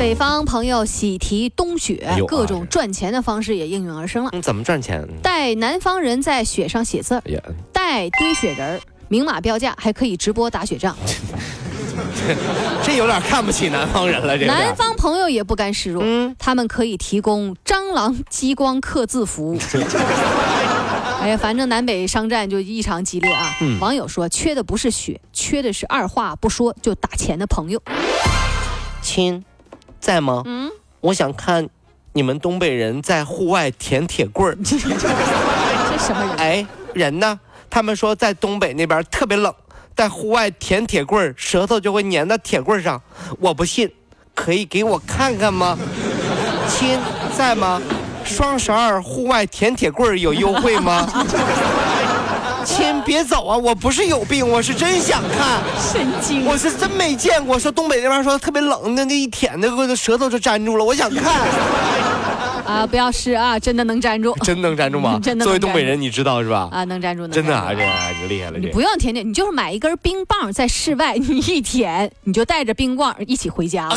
北方朋友喜提冬雪哎呦，各种赚钱的方式也应运而生了。嗯，怎么赚钱？带南方人在雪上写字带堆雪人儿，明码标价，还可以直播打雪仗。这有点看不起南方人了，这个。南方朋友也不甘示弱，嗯他们可以提供蟑螂激光刻字服务。哎呀，反正南北商战就异常激烈啊！嗯网友说，缺的不是雪，缺的是二话不说就打钱的朋友。亲，在吗？嗯，我想看你们东北人在户外舔铁棍儿。这什么人？哎，人呢？他们说在东北那边特别冷，在户外舔铁棍儿，舌头就会粘到铁棍儿上。我不信，可以给我看看吗？亲，在吗？双十二户外舔铁棍儿有优惠吗？亲，别走啊！我不是有病，我是真想看。神经我是真没见过，说东北那边说特别冷，那那一舔那个舌头就粘住了，我想看。啊！不要试啊，真的能粘住 真能粘住吗？真的作为东北人，你知道是吧？啊，能粘住，能真的啊，这这厉害了，你不用舔舔，你就是买一根冰棒，在室外你一舔，你就带着冰棒一起回家了。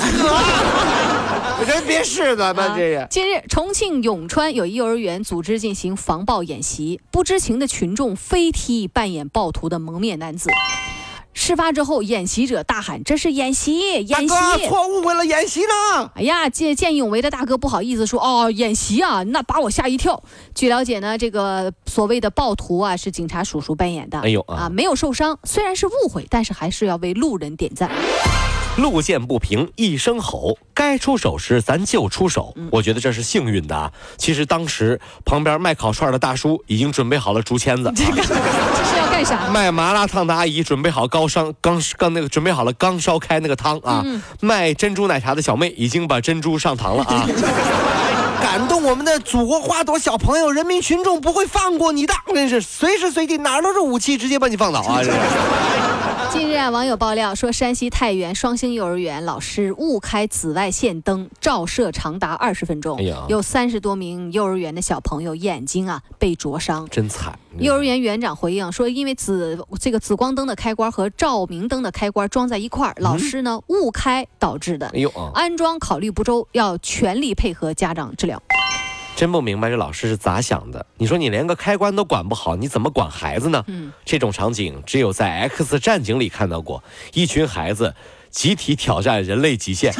我 真别试咱们啊这个。近日，重庆永川有一幼儿园组织进行防暴演习，不知情的群众飞踢扮演暴徒的蒙面男子。事发之后，演习者大喊：“这是演习，演习！”大哥，错误会了，演习呢？哎呀，见见义勇为的大哥不好意思说哦，演习啊，那把我吓一跳。据了解呢，这个所谓的暴徒啊是警察叔叔扮演的，哎呦啊啊，没有受伤，虽然是误会，但是还是要为路人点赞。路见不平一声吼，该出手时咱就出手。嗯我觉得这是幸运的啊。其实当时旁边卖烤串的大叔已经准备好了竹签子，这 个卖麻辣烫的阿姨准备好高烧刚刚那个准备好了刚烧开那个汤啊，嗯卖珍珠奶茶的小妹已经把珍珠上膛了啊。感动我们的祖国花朵小朋友，人民群众不会放过你的，真是随时随地哪儿都是武器，直接把你放倒啊！这是。近日啊，网友爆料说，山西太原双星幼儿园老师误开紫外线灯，照射长达二十分钟，哎呀有三十多名幼儿园的小朋友眼睛啊被灼伤。真惨。幼儿园园长回应说，因为紫这个紫光灯的开关和照明灯的开关装在一块儿，老师呢误开导致的哎。呦啊，安装考虑不周，要全力配合家长治疗。真不明白这老师是咋想的。你说你连个开关都管不好，你怎么管孩子呢？嗯，这种场景只有在《X 战警》里看到过，一群孩子集体挑战人类极限，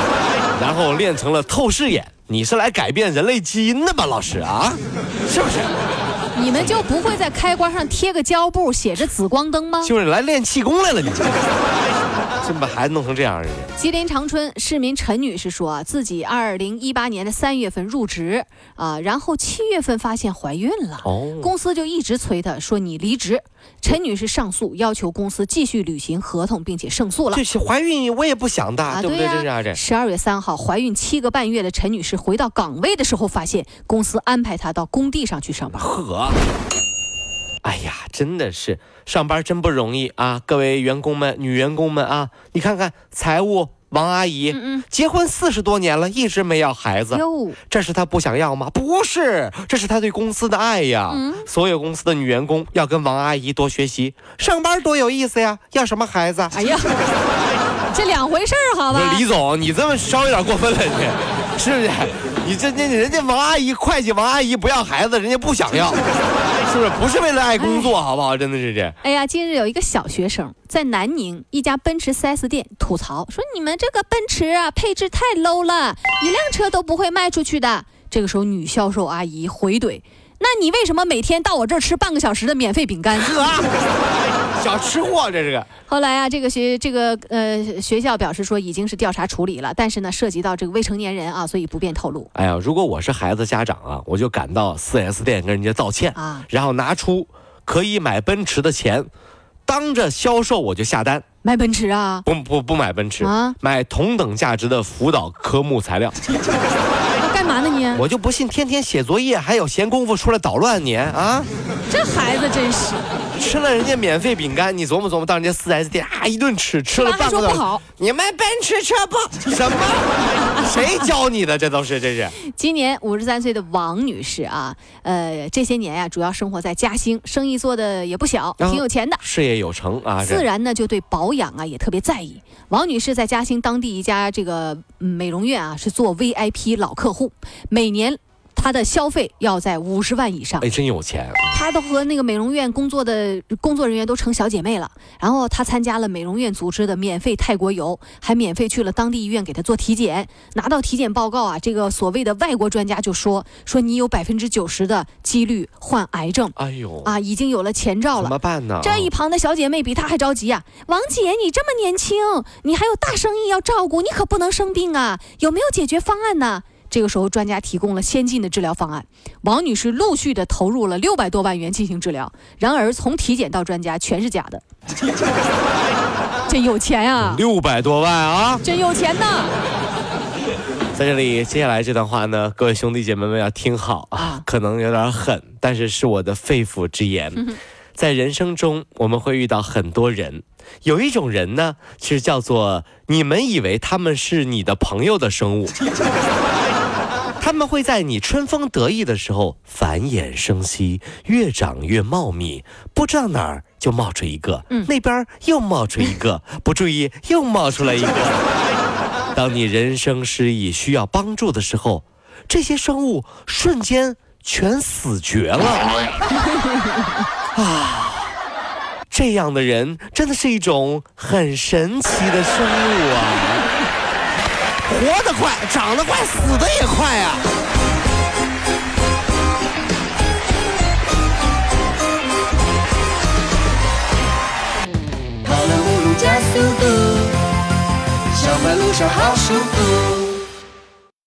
然后练成了透视眼。你是来改变人类基因的吧，老师啊？是不是？你们就不会在开关上贴个胶布，写着紫光灯吗？就是来练气功来了，你这把孩子弄成这样，人家吉林长春市民陈女士说啊，自己二零一八年的三月份入职啊，然后七月份发现怀孕了。哦，公司就一直催她说你离职。陈女士上诉，要求公司继续履行合同，并且胜诉了这。是怀孕我也不想的，对不对？这。十二月三号，怀孕七个半月的陈女士回到岗位的时候，发现公司安排她到工地上去上班。呵，哎呀，真的是上班真不容易啊！各位员工们、女员工们啊，你看看财务王阿姨，嗯结婚四十多年了，一直没要孩子。哟，这是她不想要吗？不是，这是她对公司的爱呀。嗯所有公司的女员工要跟王阿姨多学习，上班多有意思呀！要什么孩子？哎呀，这两回事儿，好吧？李总，你这么稍微有点过分了，你是不是？你这那人家王阿姨、会计王阿姨不要孩子，人家不想要，是不是？不是为了爱工作，好不好？真的是这。哎呀，近日有一个小学生在南宁一家奔驰 4S 店吐槽说：“你们这个奔驰啊，配置太 low 了，一辆车都不会卖出去的。”这个时候，女销售阿姨回怼：“那你为什么每天到我这儿吃半个小时的免费饼干？” 小吃货，这是个。后来啊，这个学这个呃学校表示说已经是调查处理了，但是呢涉及到这个未成年人啊，所以不便透露哎呀，如果我是孩子家长啊，我就赶到 4S 店跟人家道歉，啊。然后拿出可以买奔驰的钱，当着销售我就下单，买奔驰啊？不不不买奔驰，啊买同等价值的辅导科目材料。我就不信天天写作业还有闲工夫出来捣乱你啊！这孩子真是。吃了人家免费饼干，你琢磨琢磨，到人家四 S 店啊一顿吃，吃了半个多小时。你们奔驰车不什么？谁教你的？这都是这是。今年五十三岁的王女士啊，呃，这些年呀，主要生活在嘉兴，生意做的也不小，挺有钱的，事业有成啊。自然呢，就对保养啊也特别在意。王女士在嘉兴当地一家这个美容院啊，是做 VIP 老客户，每年。他的消费要在五十万以上，哎，真有钱。他都和那个美容院工作的工作人员都成小姐妹了。然后他参加了美容院组织的免费泰国游，还免费去了当地医院给他做体检。拿到体检报告啊，这个所谓的外国专家就说说你有百分之九十的几率患癌症。哎呦，啊，已经有了前兆了，怎么办呢？这一旁的小姐妹比他还着急啊！王姐，你这么年轻，你还有大生意要照顾，你可不能生病啊！有没有解决方案呢？这个时候，专家提供了先进的治疗方案，王女士陆续的投入了六百多万元进行治疗。然而，从体检到专家，全是假的。真有钱啊！六百多万啊！真有钱呐！在这里，接下来这段话呢，各位兄弟姐妹们要听好啊，可能有点狠，但是是我的肺腑之言。在人生中，我们会遇到很多人，有一种人呢，其实叫做你们以为他们是你的朋友的生物。他们会在你春风得意的时候繁衍生息，越长越茂密，不知道哪儿就冒出一个，嗯，那边又冒出一个，不注意又冒出来一个。当你人生失意需要帮助的时候，这些生物瞬间全死绝了。啊，这样的人真的是一种很神奇的生物啊。活得快，长得快，死的也快呀！跑了五路加速度，上班路上好舒服。